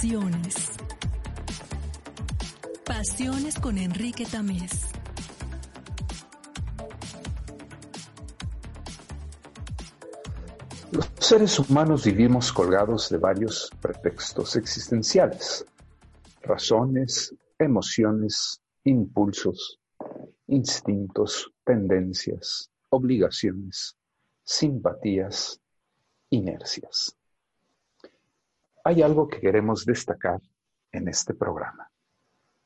Pasiones. Pasiones con Enrique Tamés. Los seres humanos vivimos colgados de varios pretextos existenciales, razones, emociones, impulsos, instintos, tendencias, obligaciones, simpatías, inercias. Hay algo que queremos destacar en este programa,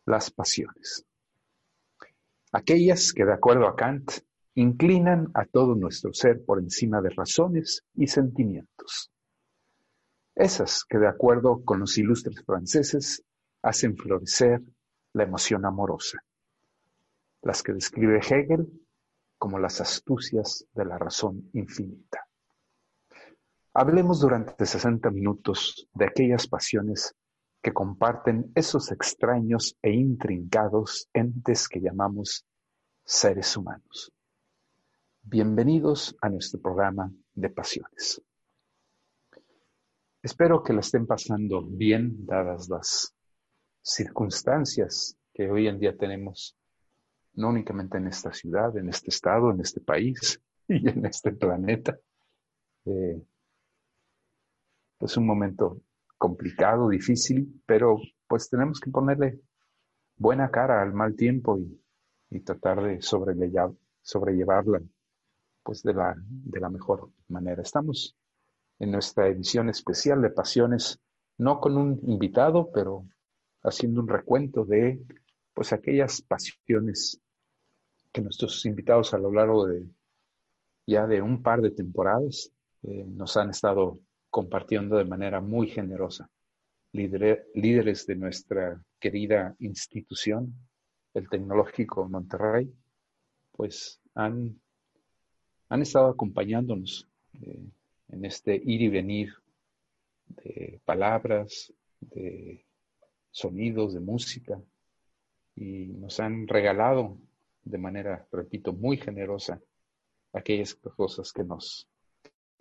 las pasiones. Aquellas que, de acuerdo a Kant, inclinan a todo nuestro ser por encima de razones y sentimientos. Esas que, de acuerdo con los ilustres franceses, hacen florecer la emoción amorosa. Las que describe Hegel como las astucias de la razón infinita. Hablemos durante 60 minutos de aquellas pasiones que comparten esos extraños e intrincados entes que llamamos seres humanos. Bienvenidos a nuestro programa de pasiones. Espero que la estén pasando bien dadas las circunstancias que hoy en día tenemos, no únicamente en esta ciudad, en este estado, en este país y en este planeta. Eh, es un momento complicado, difícil, pero pues tenemos que ponerle buena cara al mal tiempo y, tratar de sobrellevarla pues de la, de la mejor manera. Estamos en nuestra edición especial de Pasiones, no con un invitado, pero haciendo un recuento de pues aquellas pasiones que nuestros invitados a lo largo de ya de un par de temporadas eh, nos han estado compartiendo de manera muy generosa. líderes de nuestra querida institución, el Tecnológico Monterrey, pues han han estado acompañándonos eh, en este ir y venir de palabras, de sonidos, de música, y nos han regalado de manera, repito, muy generosa aquellas cosas que nos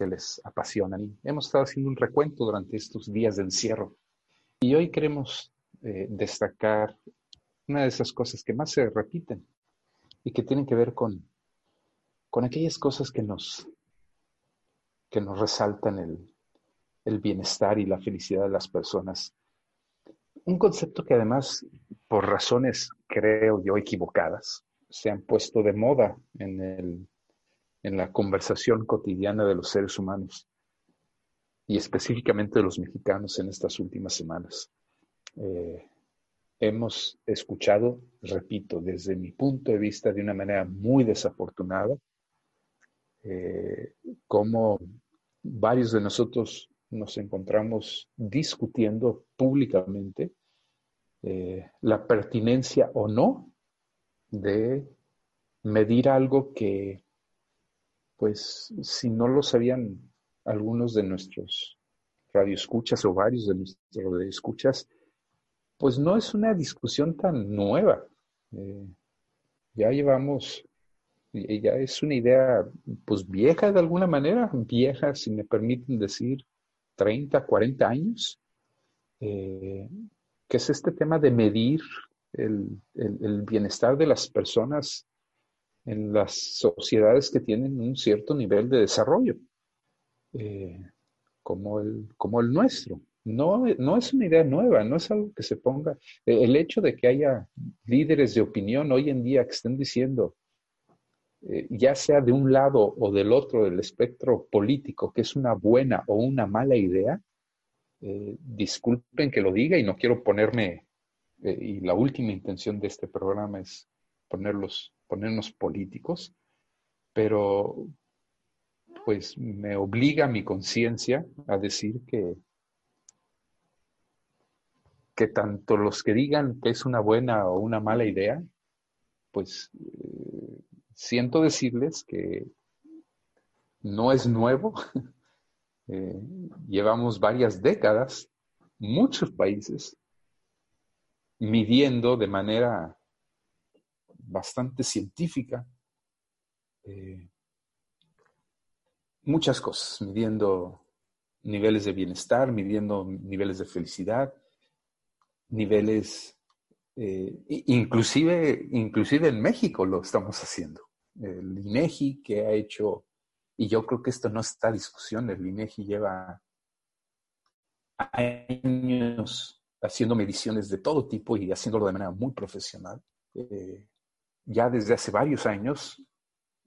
que les apasionan. Hemos estado haciendo un recuento durante estos días de encierro. Y hoy queremos eh, destacar una de esas cosas que más se repiten y que tienen que ver con con aquellas cosas que nos, que nos resaltan el, el bienestar y la felicidad de las personas. Un concepto que además, por razones creo yo equivocadas, se han puesto de moda en, el, en la conversación cotidiana de los seres humanos y específicamente de los mexicanos en estas últimas semanas. Eh, hemos escuchado, repito, desde mi punto de vista, de una manera muy desafortunada, eh, cómo varios de nosotros nos encontramos discutiendo públicamente eh, la pertinencia o no de medir algo que, pues, si no lo sabían algunos de nuestros radioescuchas o varios de nuestros radioescuchas, pues no es una discusión tan nueva. Eh, ya llevamos ya es una idea pues vieja de alguna manera, vieja si me permiten decir 30, 40 años, eh, que es este tema de medir el, bienestar de las personas en las sociedades que tienen un cierto nivel de desarrollo, eh, como, el, como el nuestro. No, no es una idea nueva, no es algo que se ponga. El hecho de que haya líderes de opinión hoy en día que estén diciendo eh, ya sea de un lado o del otro del espectro político, que es una buena o una mala idea, eh, disculpen que lo diga y no quiero ponerme, eh, y la última intención de este programa es ponerlos, ponernos políticos, pero pues me obliga mi conciencia a decir que, que tanto los que digan que es una buena o una mala idea, pues siento decirles que no es nuevo. Eh, llevamos varias décadas, muchos países, midiendo de manera bastante científica eh, muchas cosas, midiendo niveles de bienestar, midiendo niveles de felicidad, niveles, eh, inclusive, inclusive en México lo estamos haciendo. El INEGI que ha hecho, y yo creo que esto no está a discusión, el INEGI lleva años haciendo mediciones de todo tipo y haciéndolo de manera muy profesional. Eh, ya desde hace varios años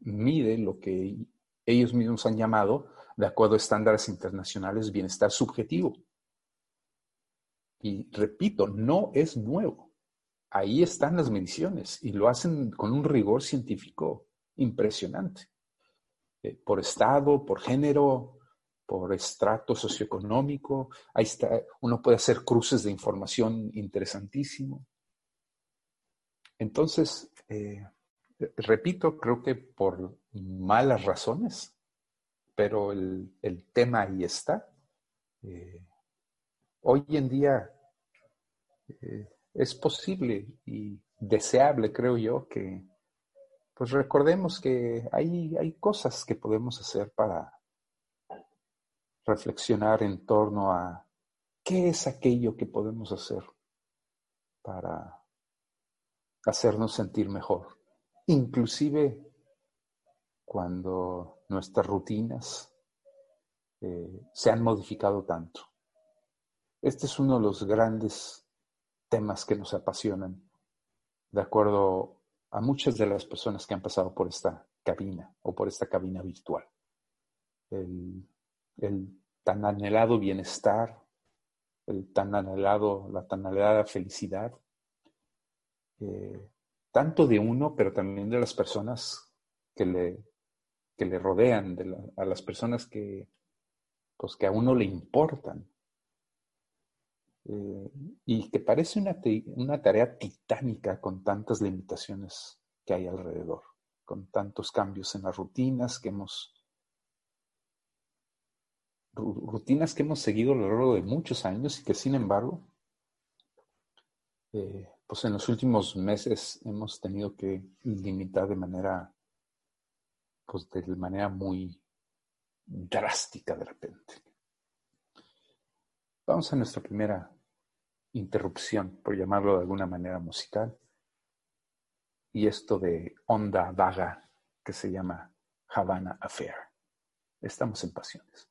mide lo que ellos mismos han llamado, de acuerdo a estándares internacionales, bienestar subjetivo. Y repito, no es nuevo. Ahí están las mediciones y lo hacen con un rigor científico impresionante. Eh, por estado, por género, por estrato socioeconómico. Ahí está, uno puede hacer cruces de información interesantísimo. Entonces, eh, repito, creo que por malas razones, pero el, tema ahí está. Eh, hoy en día eh, es posible y deseable, creo yo, que pues recordemos que hay, hay cosas que podemos hacer para reflexionar en torno a qué es aquello que podemos hacer para hacernos sentir mejor, inclusive cuando nuestras rutinas eh, se han modificado tanto. Este es uno de los grandes temas que nos apasionan, de acuerdo a muchas de las personas que han pasado por esta cabina o por esta cabina virtual. El el tan anhelado bienestar, el tan anhelado, la tan anhelada felicidad, eh, tanto de uno, pero también de las personas que le, que le rodean, a las personas que, pues, que a uno le importan. Eh, y que parece una, una tarea titánica con tantas limitaciones que hay alrededor, con tantos cambios en las rutinas que hemos rutinas que hemos seguido a lo largo de muchos años y que sin embargo, eh, pues en los últimos meses hemos tenido que limitar de manera, pues de manera muy drástica de repente. Vamos a nuestra primera interrupción, por llamarlo de alguna manera musical, y esto de onda vaga que se llama Havana Affair. Estamos en pasiones.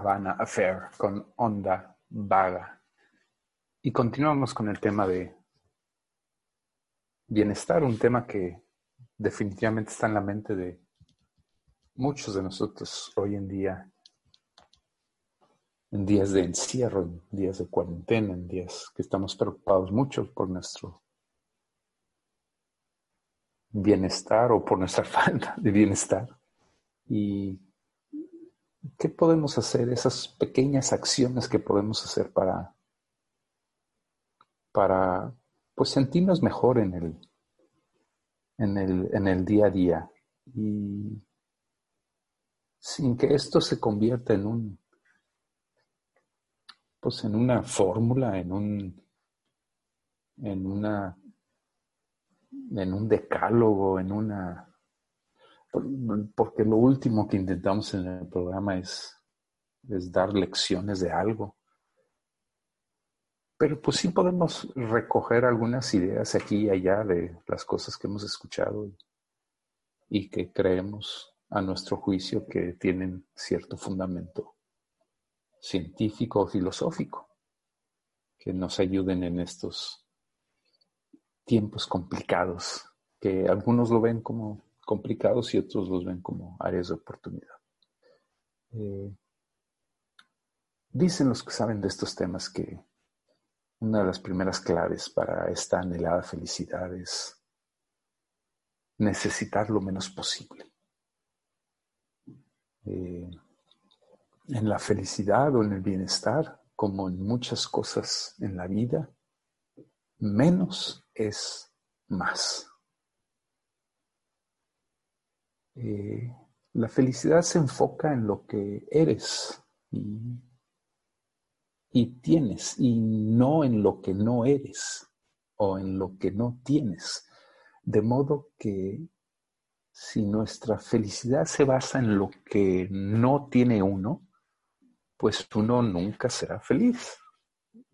Havana Affair con Onda Vaga. Y continuamos con el tema de bienestar, un tema que definitivamente está en la mente de muchos de nosotros hoy en día, en días de encierro, en días de cuarentena, en días que estamos preocupados mucho por nuestro bienestar o por nuestra falta de bienestar. Y ¿qué podemos hacer? Esas pequeñas acciones que podemos hacer para, para pues sentirnos mejor en el, en el, en el día a día. Y sin que esto se convierta en un, pues en una fórmula, en un, en una, en un decálogo, en una, porque lo último que intentamos en el programa es, dar lecciones de algo. Pero pues sí podemos recoger algunas ideas aquí y allá de las cosas que hemos escuchado y que creemos a nuestro juicio que tienen cierto fundamento científico o filosófico que nos ayuden en estos tiempos complicados, que algunos lo ven como complicados y otros los ven como áreas de oportunidad. Eh, dicen los que saben de estos temas que una de las primeras claves para esta anhelada felicidad es necesitar lo menos posible. Eh, en la felicidad o en el bienestar, como en muchas cosas en la vida, menos es más. Eh, la felicidad se enfoca en lo que eres y, y tienes y no en lo que no eres o en lo que no tienes. De modo que si nuestra felicidad se basa en lo que no tiene uno, pues uno nunca será feliz.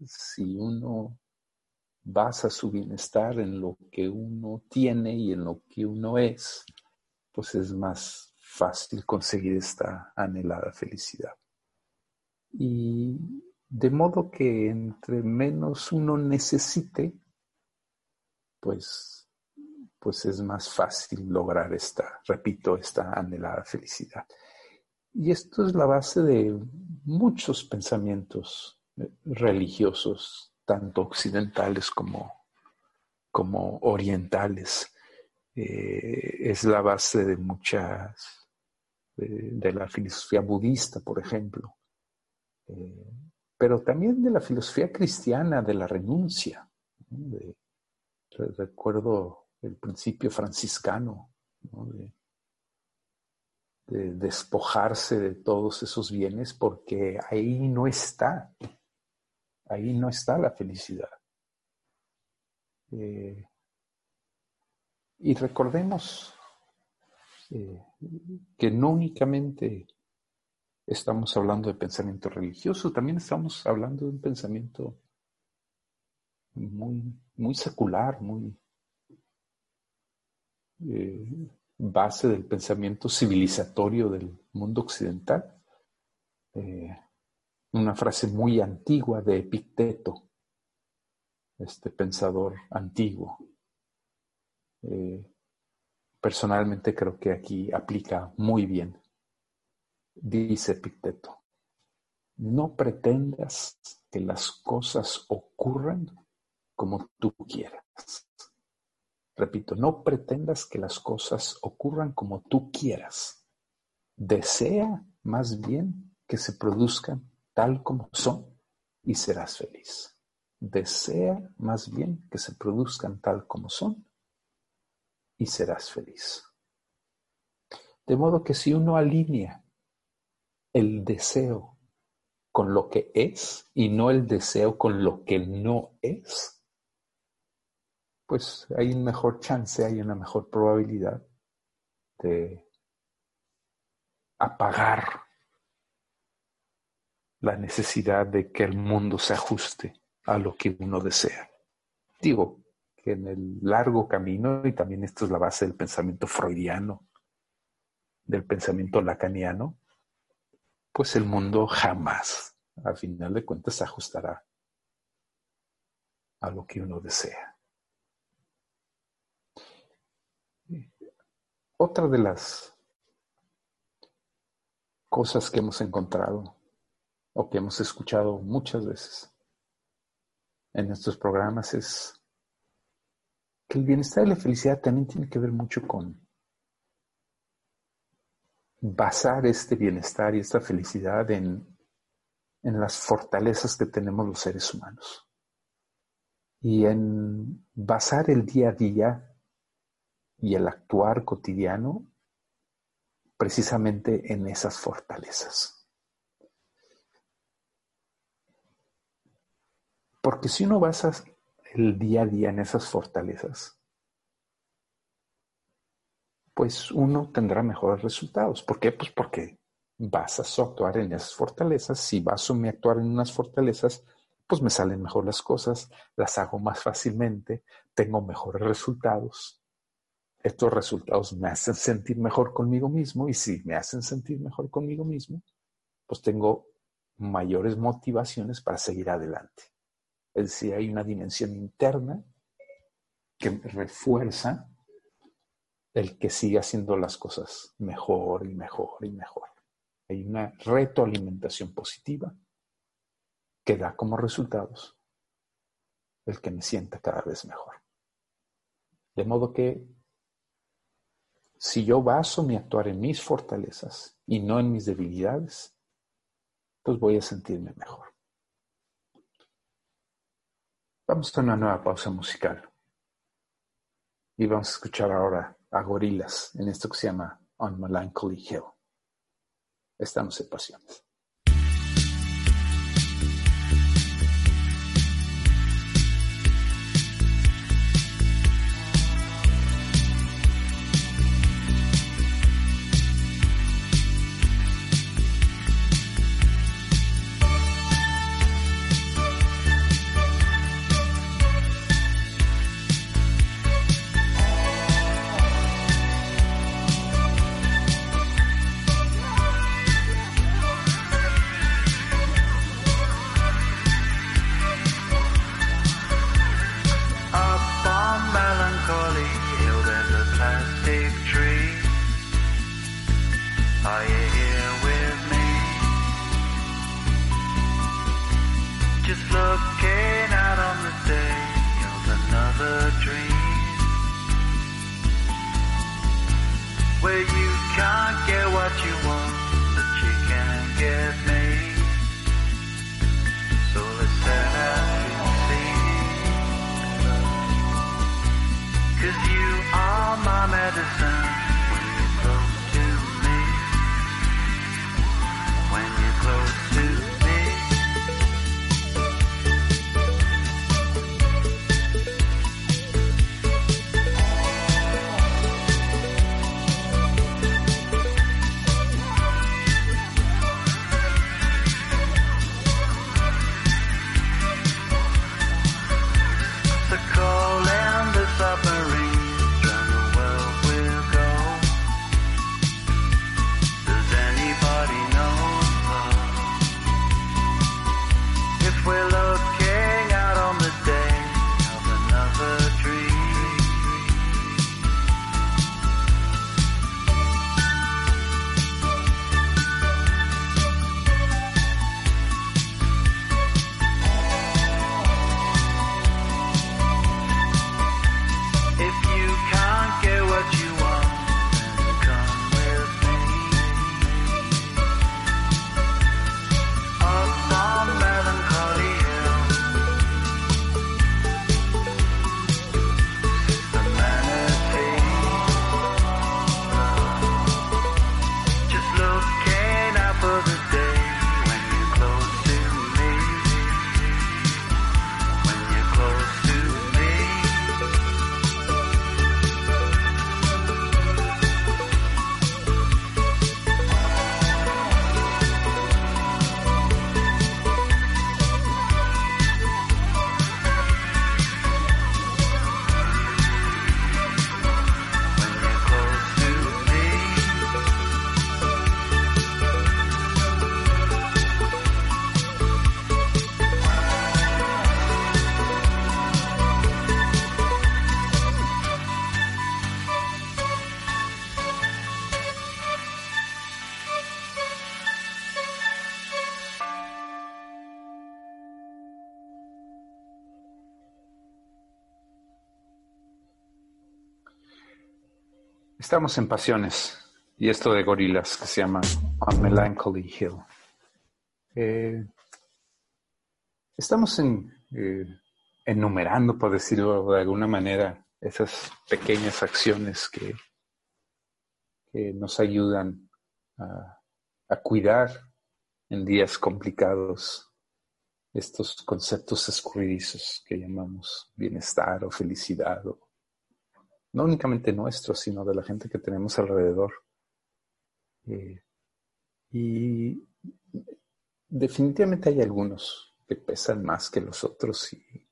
Si uno basa su bienestar en lo que uno tiene y en lo que uno es, pues es más fácil conseguir esta anhelada felicidad. Y de modo que entre menos uno necesite, pues, pues es más fácil lograr esta, repito, esta anhelada felicidad. Y esto es la base de muchos pensamientos religiosos, tanto occidentales como, como orientales. Eh, es la base de muchas, de, la filosofía budista, por ejemplo, eh, pero también de la filosofía cristiana de la renuncia. recuerdo el principio franciscano, ¿no? de, de despojarse de todos esos bienes porque ahí no está, ahí no está la felicidad. Eh, y recordemos eh, que no únicamente estamos hablando de pensamiento religioso, también estamos hablando de un pensamiento muy, muy secular, muy eh, base del pensamiento civilizatorio del mundo occidental. Eh, una frase muy antigua de Epicteto, este pensador antiguo. Eh, personalmente creo que aquí aplica muy bien. Dice Epicteto, no pretendas que las cosas ocurran como tú quieras. Repito, no pretendas que las cosas ocurran como tú quieras. Desea más bien que se produzcan tal como son y serás feliz. desea más bien que se produzcan tal como son y serás feliz. De modo que si uno alinea el deseo con lo que es y no el deseo con lo que no es, pues hay un mejor chance, hay una mejor probabilidad de apagar la necesidad de que el mundo se ajuste a lo que uno desea. Digo en el largo camino, y también esto es la base del pensamiento freudiano, del pensamiento lacaniano, pues el mundo jamás, al final de cuentas, se ajustará a lo que uno desea. Otra de las cosas que hemos encontrado o que hemos escuchado muchas veces en estos programas es que el bienestar y la felicidad también tiene que ver mucho con basar este bienestar y esta felicidad en, en las fortalezas que tenemos los seres humanos y en basar el día a día y el actuar cotidiano precisamente en esas fortalezas. Porque si uno basa el día a día en esas fortalezas, pues uno tendrá mejores resultados. ¿Por qué? Pues porque vas a actuar en esas fortalezas. Si baso mi actuar en unas fortalezas, pues me salen mejor las cosas, las hago más fácilmente, tengo mejores resultados. Estos resultados me hacen sentir mejor conmigo mismo y si me hacen sentir mejor conmigo mismo, pues tengo mayores motivaciones para seguir adelante. Es decir, hay una dimensión interna que refuerza el que siga haciendo las cosas mejor y mejor y mejor. Hay una retroalimentación positiva que da como resultados el que me sienta cada vez mejor. De modo que si yo baso mi actuar en mis fortalezas y no en mis debilidades, pues voy a sentirme mejor. Vamos a una nueva pausa musical. Y vamos a escuchar ahora a Gorilas en esto que se llama On Melancholy Hill. Estamos en pasiones. Estamos en pasiones y esto de gorilas que se llama On Melancholy Hill. Eh, estamos eh, enumerando, por decirlo de alguna manera, esas pequeñas acciones que, nos ayudan a, cuidar en días complicados estos conceptos escurridizos que llamamos bienestar o felicidad, no únicamente nuestros, sino de la gente que tenemos alrededor. Eh, y definitivamente hay algunos que pesan más que los otros y,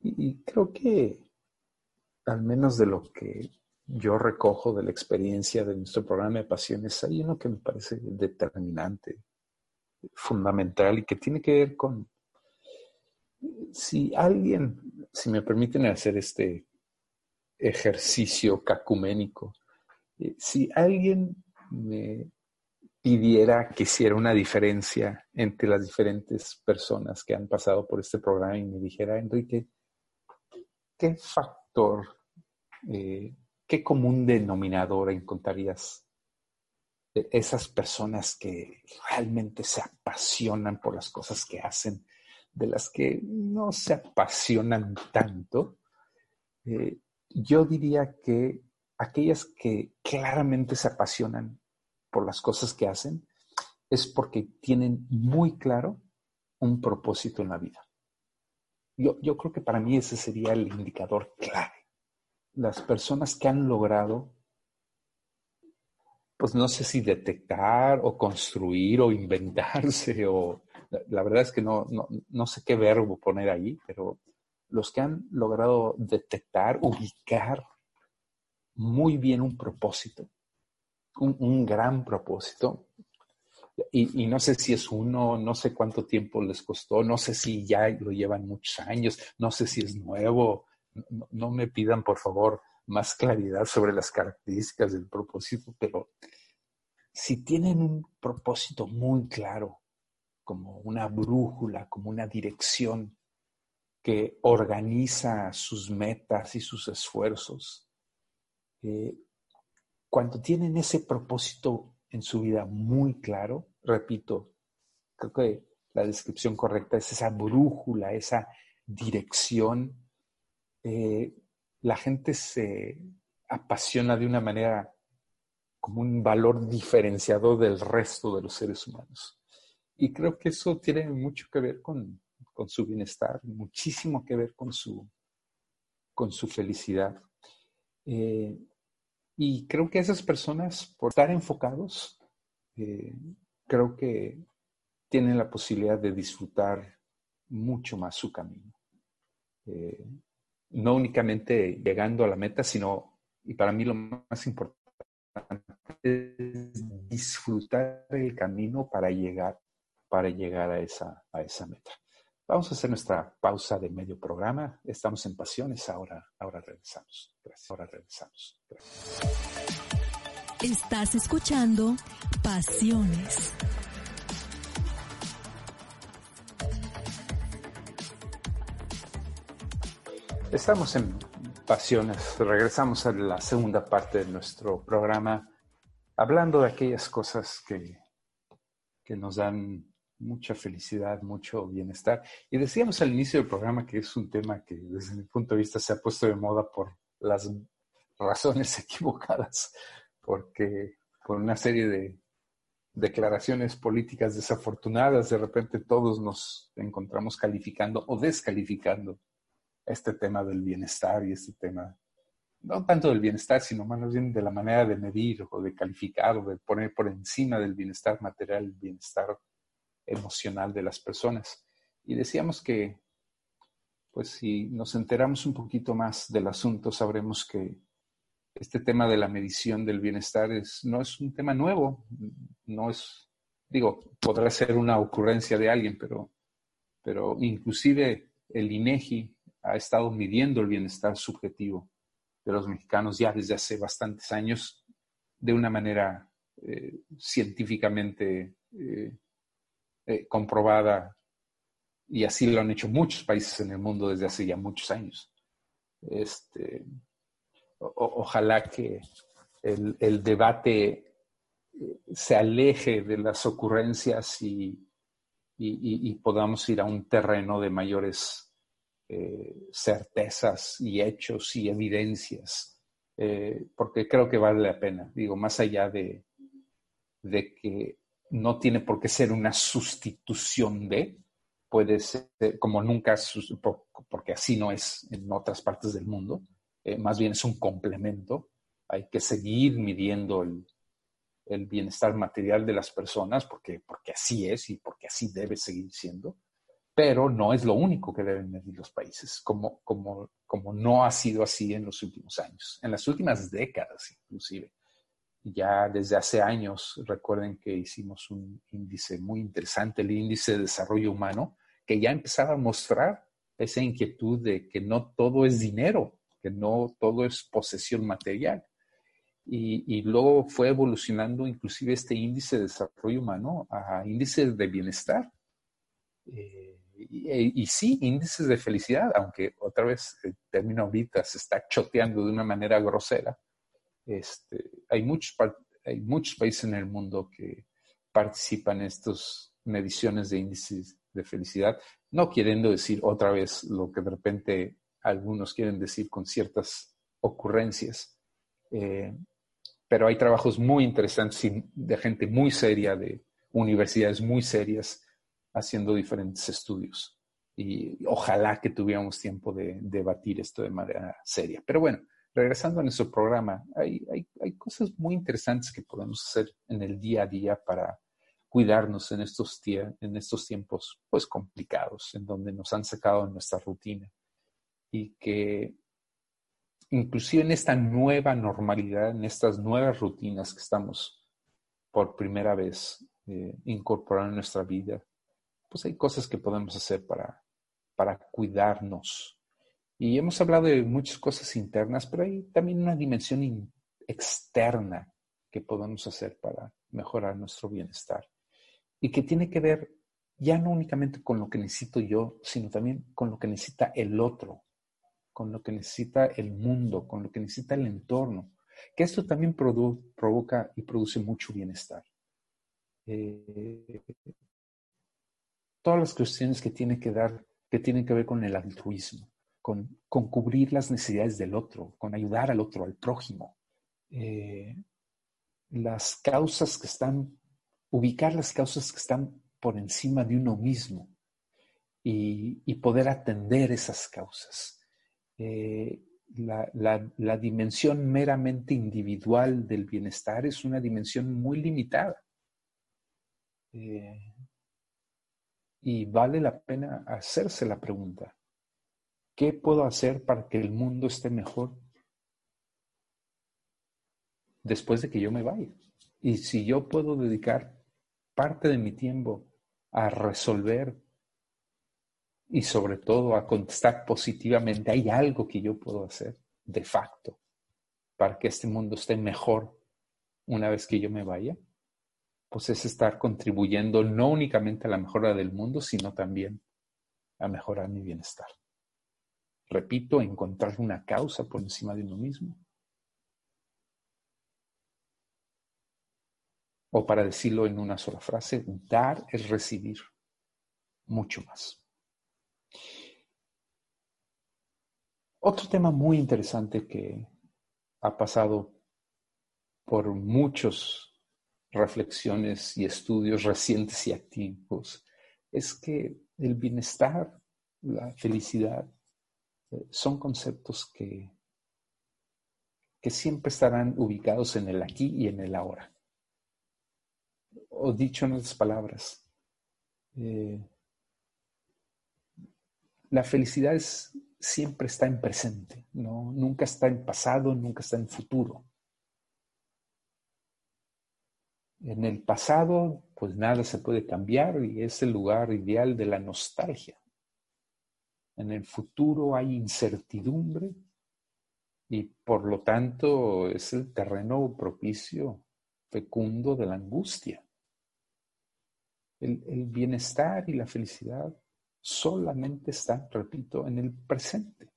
y creo que al menos de lo que yo recojo de la experiencia de nuestro programa de pasiones, hay uno que me parece determinante, fundamental y que tiene que ver con si alguien, si me permiten hacer este ejercicio cacuménico, eh, si alguien me pidiera que hiciera una diferencia entre las diferentes personas que han pasado por este programa y me dijera, Enrique, ¿qué factor, eh, qué común denominador encontrarías esas personas que realmente se apasionan por las cosas que hacen, de las que no se apasionan tanto? Eh, yo diría que aquellas que claramente se apasionan por las cosas que hacen es porque tienen muy claro un propósito en la vida. Yo, yo creo que para mí ese sería el indicador clave. Las personas que han logrado, pues no sé si detectar o construir o inventarse o la verdad es que no, no, no sé qué verbo poner ahí, pero los que han logrado detectar, ubicar muy bien un propósito, un, gran propósito. Y, no sé si es uno, no sé cuánto tiempo les costó, no sé si ya lo llevan muchos años, no sé si es nuevo. No, no me pidan, por favor, más claridad sobre las características del propósito, pero si tienen un propósito muy claro, como una brújula, como una dirección que organiza sus metas y sus esfuerzos, eh, cuando tienen ese propósito en su vida muy claro, repito, creo que la descripción correcta es esa brújula, esa dirección, eh, la gente se apasiona de una manera como un valor diferenciador del resto de los seres humanos. Y creo que eso tiene mucho que ver con, con su bienestar, muchísimo que ver con su, con su felicidad. Eh, y creo que esas personas, por estar enfocados, eh, creo que tienen la posibilidad de disfrutar mucho más su camino. Eh, no únicamente llegando a la meta, sino, y para mí lo más importante, es disfrutar el camino para llegar, para llegar a esa, a esa meta. Vamos a hacer nuestra pausa de medio programa. Estamos en Pasiones. Ahora, ahora regresamos. Gracias. Ahora regresamos. Estás escuchando Pasiones. Estamos en Pasiones. Regresamos a la segunda parte de nuestro programa, hablando de aquellas cosas que, que nos dan mucha felicidad, mucho bienestar. Y decíamos al inicio del programa que es un tema que desde mi punto de vista se ha puesto de moda por las razones equivocadas, porque por una serie de declaraciones políticas desafortunadas, de repente todos nos encontramos calificando o descalificando este tema del bienestar y este tema, no tanto del bienestar, sino más bien de la manera de medir o de calificar o de poner por encima del bienestar material el bienestar emocional de las personas. Y decíamos que, pues si nos enteramos un poquito más del asunto, sabremos que este tema de la medición del bienestar es, no es un tema nuevo, no es, digo, podrá ser una ocurrencia de alguien, pero, pero inclusive el INEGI ha estado midiendo el bienestar subjetivo de los mexicanos ya desde hace bastantes años de una manera eh, científicamente eh, eh, comprobada y así lo han hecho muchos países en el mundo desde hace ya muchos años. Este, ojalá que el, debate eh, se aleje de las ocurrencias y, y, podamos ir a un terreno de mayores eh, certezas y hechos y evidencias, porque creo que vale la pena, digo, más allá de, de que no tiene por qué ser una sustitución de, puede ser como nunca, porque así no es en otras partes del mundo, eh, más bien es un complemento, hay que seguir midiendo el, el bienestar material de las personas, porque, porque así es y porque así debe seguir siendo, pero no es lo único que deben medir los países, como, como, como no ha sido así en los últimos años, en las últimas décadas inclusive. Ya desde hace años, recuerden que hicimos un índice muy interesante, el índice de desarrollo humano, que ya empezaba a mostrar esa inquietud de que no todo es dinero, que no todo es posesión material. Y, y luego fue evolucionando inclusive este índice de desarrollo humano a índices de bienestar. Eh, y, y sí, índices de felicidad, aunque otra vez el término ahorita se está choteando de una manera grosera. Este, hay, muchos, países en el mundo que participan en estas mediciones de índices de felicidad, no queriendo decir otra vez lo que de repente algunos quieren decir con ciertas ocurrencias. Eh, pero hay trabajos muy interesantes de gente muy seria, de universidades muy serias, haciendo diferentes estudios. Y ojalá que tuviéramos tiempo de debatir esto de manera seria. Pero bueno, regresando a nuestro programa, hay, hay, hay cosas muy interesantes que podemos hacer en el día a día para cuidarnos en estos, tie- en estos tiempos pues complicados, en donde nos han sacado de nuestra rutina y que inclusive en esta nueva normalidad, en estas nuevas rutinas que estamos por primera vez eh, incorporando en nuestra vida, pues hay cosas que podemos hacer para, para cuidarnos. Y hemos hablado de muchas cosas internas, pero hay también una dimensión externa que podemos hacer para mejorar nuestro bienestar y que tiene que ver ya no únicamente con lo que necesito yo, sino también con lo que necesita el otro, con lo que necesita el mundo, con lo que necesita el entorno, que esto también provoca y produce mucho bienestar. Eh, todas las cuestiones que tienen que dar, que tienen que ver con el altruismo, con, con cubrir las necesidades del otro, con ayudar al otro, al prójimo. Eh, las causas que están, ubicar las causas que están por encima de uno mismo y, y poder atender esas causas. Eh, la, la, dimensión meramente individual del bienestar es una dimensión muy limitada. Eh, y vale la pena hacerse la pregunta, ¿qué puedo hacer para que el mundo esté mejor después de que yo me vaya? Y si yo puedo dedicar parte de mi tiempo a resolver y sobre todo a contestar positivamente, hay algo que yo puedo hacer de facto para que este mundo esté mejor una vez que yo me vaya, pues es estar contribuyendo no únicamente a la mejora del mundo, sino también a mejorar mi bienestar. Repito, encontrar una causa por encima de uno mismo. O para decirlo en una sola frase, dar es recibir mucho más. Otro tema muy interesante que ha pasado por muchas reflexiones y estudios recientes y activos es que el bienestar, la felicidad, son conceptos que, que siempre estarán ubicados en el aquí y en el ahora. O dicho en otras palabras, eh, la felicidad siempre está en presente, ¿no? nunca está en pasado, nunca está en futuro. En el pasado, pues nada se puede cambiar y es el lugar ideal de la nostalgia en el futuro hay incertidumbre y por lo tanto es el terreno propicio, fecundo de la angustia. El, bienestar y la felicidad solamente están, repito, en el presente.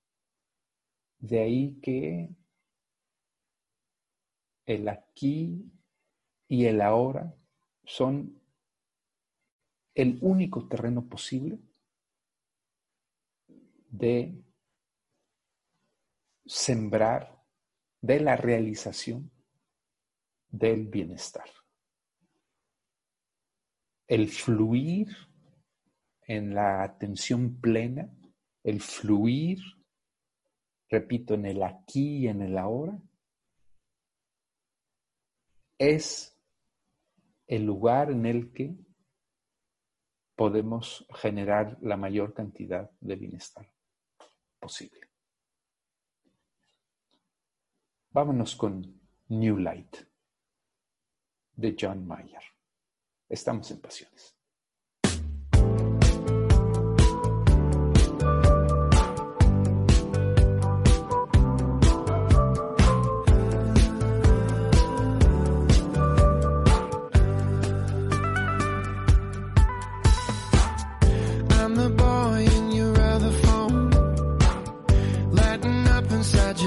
De ahí que el aquí y el ahora son el único terreno posible de sembrar de la realización del bienestar. El fluir en la atención plena, el fluir, repito, en el aquí y en el ahora, es el lugar en el que podemos generar la mayor cantidad de bienestar posible. Vámonos con New Light de John Mayer. Estamos en Pasiones.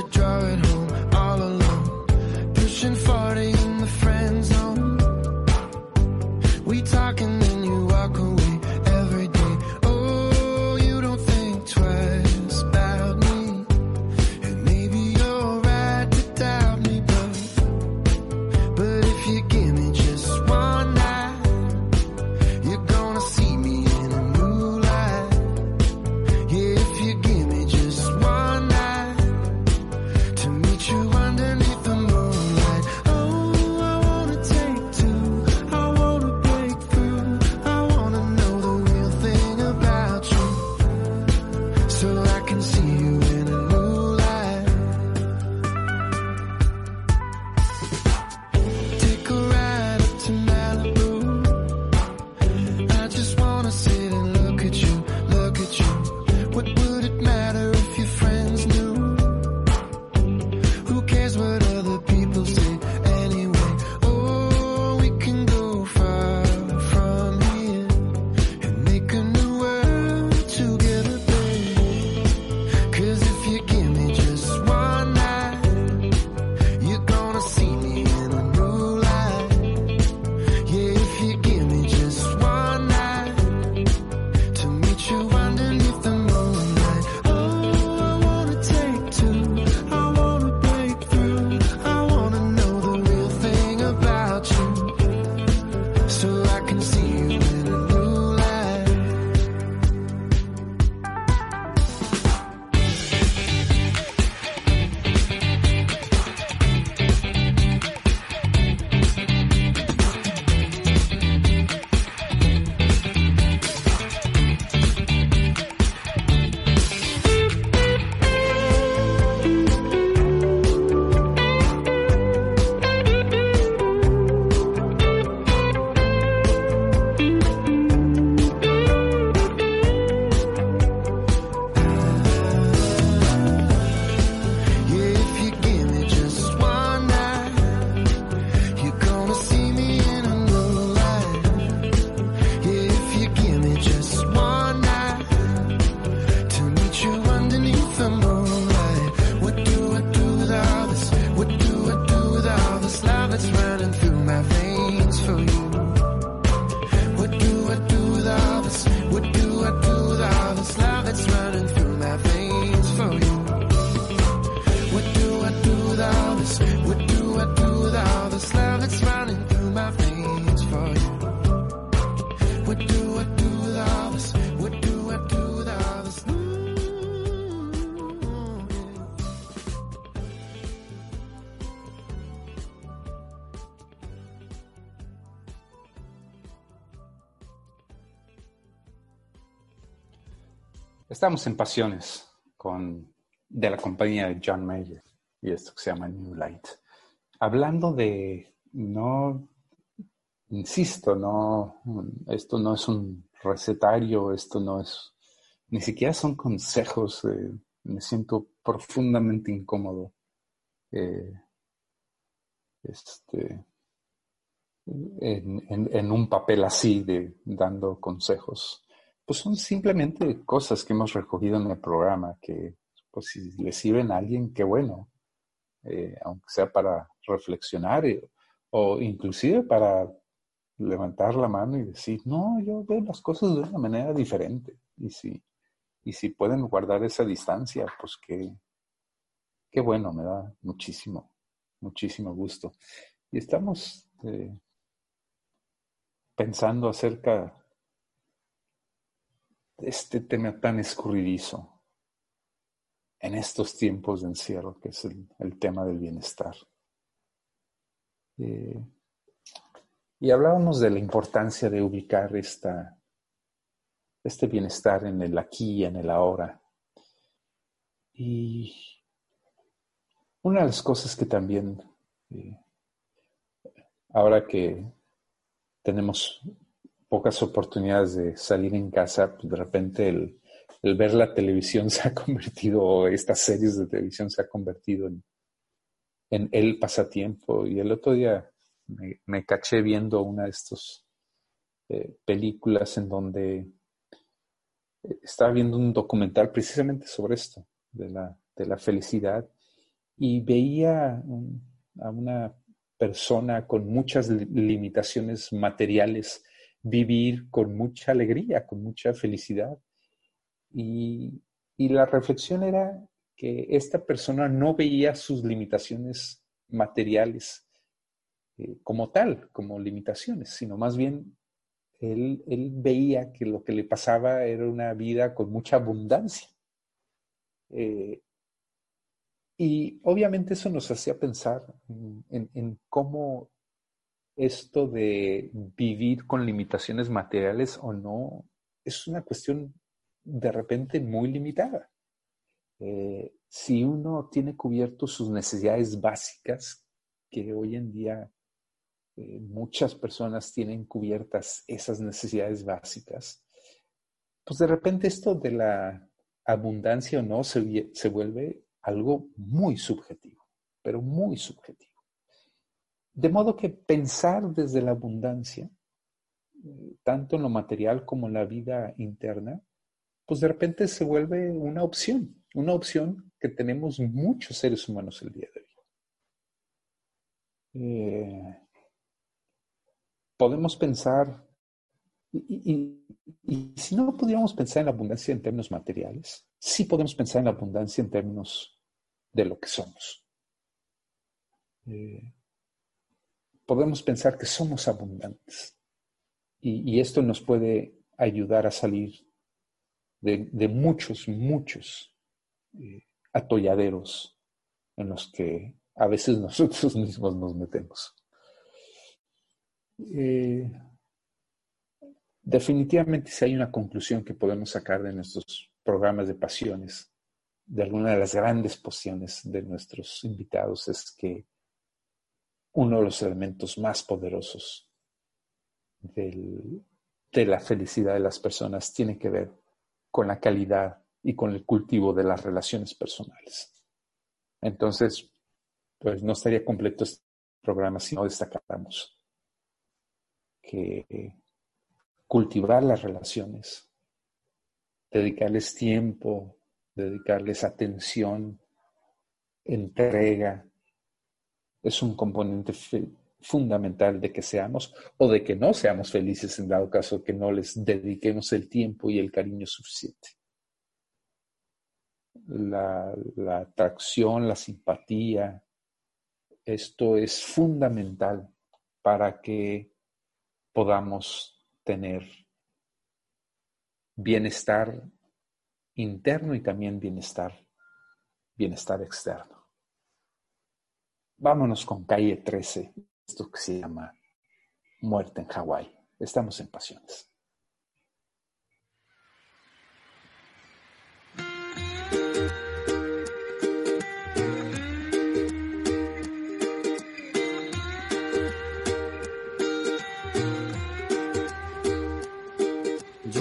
to drive it home all alone. Pushing 40 Estamos en Pasiones con, de la compañía de John Mayer y esto que se llama New Light. Hablando de, no, insisto, no, esto no es un recetario, esto no es, ni siquiera son consejos, eh, me siento profundamente incómodo. Eh, este, en, en, un papel así de dando consejos pues son simplemente cosas que hemos recogido en el programa que, pues si le sirven a alguien, qué bueno, eh, aunque sea para reflexionar eh, o inclusive para levantar la mano y decir, no, yo veo las cosas de una manera diferente. Y si, y si pueden guardar esa distancia, pues qué, qué bueno, me da muchísimo, muchísimo gusto. Y estamos eh, pensando acerca este tema tan escurridizo en estos tiempos de encierro, que es el, tema del bienestar. Eh, y hablábamos de la importancia de ubicar esta, este bienestar en el aquí y en el ahora. Y una de las cosas que también, eh, ahora que tenemos pocas oportunidades de salir en casa, pues de repente el, ver la televisión se ha convertido, estas series de televisión se ha convertido en, en el pasatiempo. Y el otro día me, caché viendo una de estas eh, películas en donde eh, estaba viendo un documental precisamente sobre esto, de la, de la felicidad, y veía a una persona con muchas limitaciones materiales vivir con mucha alegría, con mucha felicidad. Y, y la reflexión era que esta persona no veía sus limitaciones materiales eh, como tal, como limitaciones, sino más bien él, veía que lo que le pasaba era una vida con mucha abundancia. Eh, y obviamente eso nos hacía pensar en, cómo esto de vivir con limitaciones materiales o no es una cuestión de repente muy limitada. Eh, si uno tiene cubierto sus necesidades básicas, que hoy en día eh, muchas personas tienen cubiertas esas necesidades básicas, pues de repente esto de la abundancia o no se, se vuelve algo muy subjetivo, pero muy subjetivo. De modo que pensar desde la abundancia, eh, tanto en lo material como en la vida interna, pues de repente se vuelve una opción, una opción que tenemos muchos seres humanos el día de hoy. Eh, podemos pensar, y, si no pudiéramos pensar en la abundancia en términos materiales, sí podemos pensar en la abundancia en términos de lo que somos. Eh, podemos pensar que somos abundantes y, esto nos puede ayudar a salir de, muchos, muchos eh, atolladeros en los que a veces nosotros mismos nos metemos. Eh, definitivamente si hay una conclusión que podemos sacar de nuestros programas de pasiones, de alguna de las grandes pociones de nuestros invitados, es que uno de los elementos más poderosos de la felicidad de las personas tiene que ver con la calidad y con el cultivo de las relaciones personales. Entonces, pues no estaría completo este programa si no destacáramos que cultivar las relaciones, dedicarles tiempo, dedicarles atención, entrega, es un componente fundamental de que seamos o de que no seamos felices en dado caso que no les dediquemos el tiempo y el cariño suficiente. La, atracción, la simpatía, esto es fundamental para que podamos tener bienestar interno y también bienestar, bienestar externo. Vámonos con calle 13, esto que se llama Muerte en Hawái. Estamos en pasiones.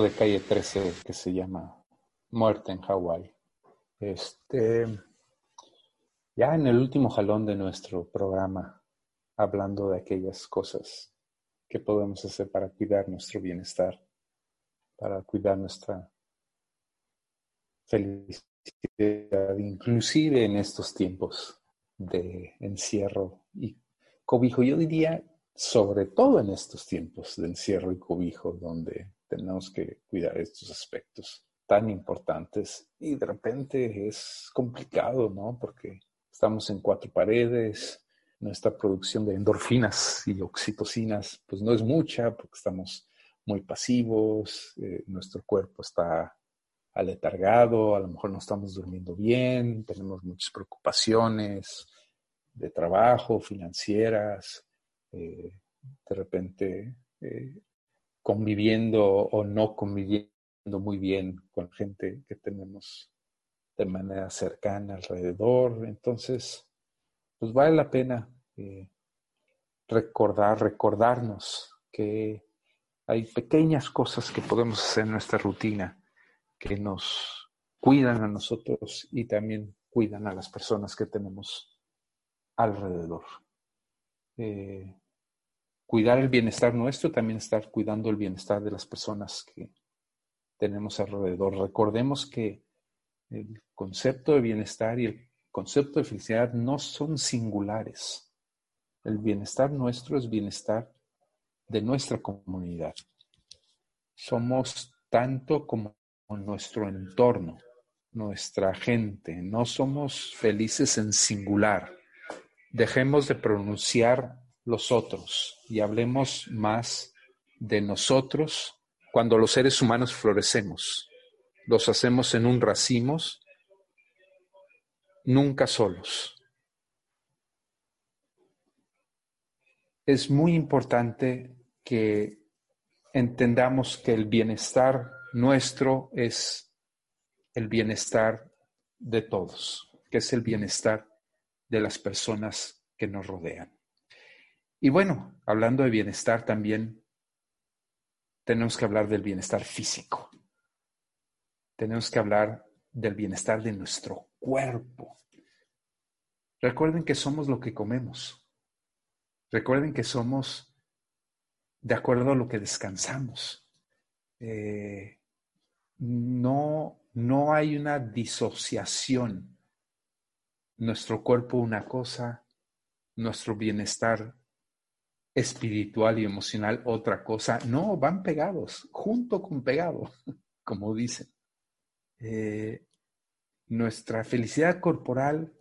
De calle 13 que se llama Muerte en Hawái. Este, ya en el último jalón de nuestro programa, hablando de aquellas cosas que podemos hacer para cuidar nuestro bienestar, para cuidar nuestra felicidad, inclusive en estos tiempos de encierro y cobijo. Yo diría, sobre todo en estos tiempos de encierro y cobijo, donde tenemos que cuidar estos aspectos tan importantes y de repente es complicado, ¿no? Porque estamos en cuatro paredes, nuestra producción de endorfinas y oxitocinas pues no es mucha porque estamos muy pasivos, eh, nuestro cuerpo está aletargado, a lo mejor no estamos durmiendo bien, tenemos muchas preocupaciones de trabajo, financieras, eh, de repente eh, conviviendo o no conviviendo muy bien con gente que tenemos de manera cercana alrededor. Entonces, pues vale la pena eh, recordar, recordarnos que hay pequeñas cosas que podemos hacer en nuestra rutina que nos cuidan a nosotros y también cuidan a las personas que tenemos alrededor. Eh, cuidar el bienestar nuestro, también estar cuidando el bienestar de las personas que tenemos alrededor. Recordemos que el concepto de bienestar y el concepto de felicidad no son singulares. El bienestar nuestro es bienestar de nuestra comunidad. Somos tanto como nuestro entorno, nuestra gente. No somos felices en singular. Dejemos de pronunciar los otros y hablemos más de nosotros cuando los seres humanos florecemos. Los hacemos en un racimos, nunca solos. Es muy importante que entendamos que el bienestar nuestro es el bienestar de todos, que es el bienestar de las personas que nos rodean. Y bueno, hablando de bienestar también, tenemos que hablar del bienestar físico. Tenemos que hablar del bienestar de nuestro cuerpo. Recuerden que somos lo que comemos. Recuerden que somos de acuerdo a lo que descansamos. Eh, no, no hay una disociación. Nuestro cuerpo una cosa, nuestro bienestar espiritual y emocional otra cosa. No, van pegados, junto con pegado, como dicen. Eh, nuestra felicidad corporal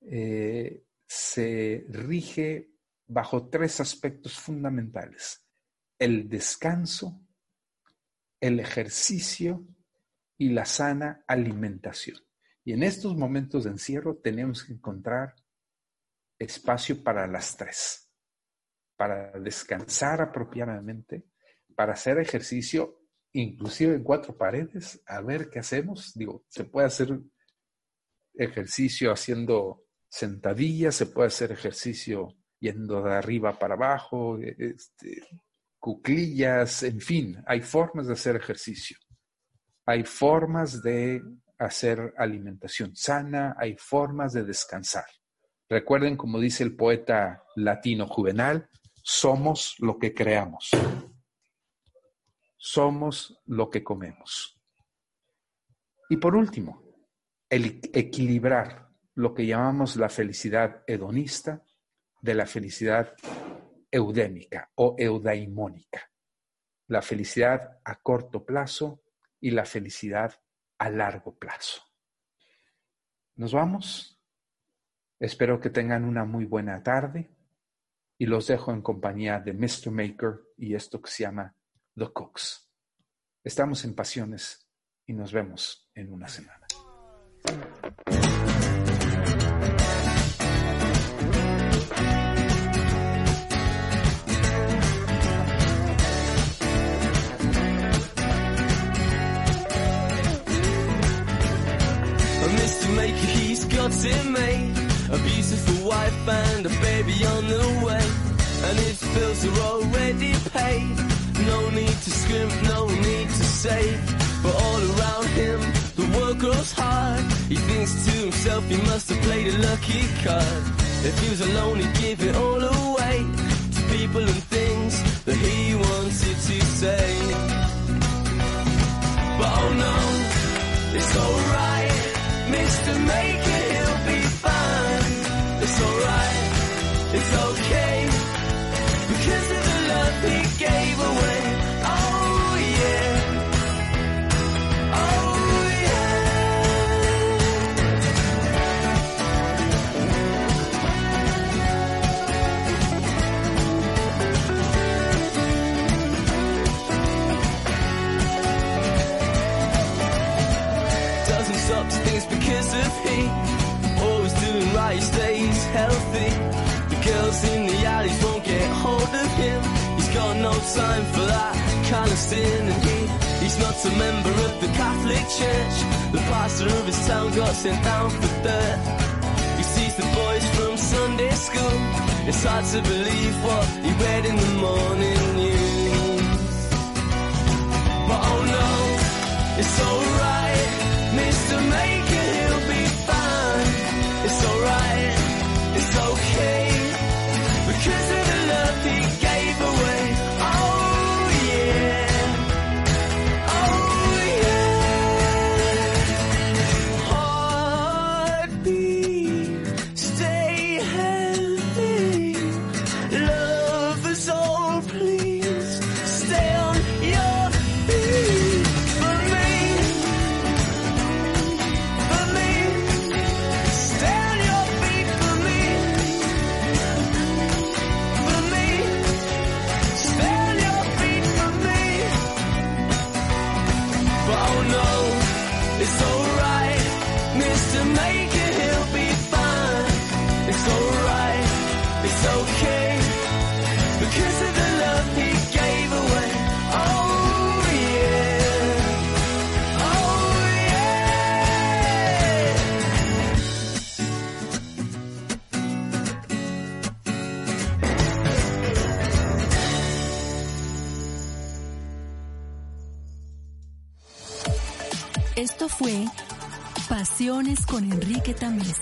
eh, se rige bajo tres aspectos fundamentales. El descanso, el ejercicio y la sana alimentación. Y en estos momentos de encierro tenemos que encontrar espacio para las tres, para descansar apropiadamente, para hacer ejercicio, inclusive en cuatro paredes, a ver qué hacemos. Digo, se puede hacer ejercicio haciendo sentadillas, se puede hacer ejercicio yendo de arriba para abajo, este, cuclillas, en fin, hay formas de hacer ejercicio. Hay formas de hacer alimentación sana, hay formas de descansar. Recuerden, como dice el poeta latino juvenal, somos lo que creamos. Somos lo que comemos. Y por último, el equilibrar lo que llamamos la felicidad hedonista de la felicidad eudémica o eudaimónica. La felicidad a corto plazo y la felicidad a largo plazo. ¿Nos vamos? Espero que tengan una muy buena tarde y los dejo en compañía de Mr. Maker y esto que se llama The Cooks. Estamos en Pasiones y nos vemos en una semana. Mr. Maker, he's got wife and baby on the way. And his bills are already paid. No need to scrimp, no need to save. But all around him, the world grows hard. He thinks to himself he must have played a lucky card. If he was alone, he'd give it all away to people and things that he wanted to say. But oh no, it's alright. Mr. Maker, he'll because of heat. Always doing right, stays healthy. In the alleys won't get hold of him. He's got no time for that kind of sin, and he he's not a member of the Catholic Church. The pastor of his town got sent down for dirt. He sees the boys from Sunday school. It's hard to believe what he read in the morning news. But oh no, it's alright, Con Enrique Tamés.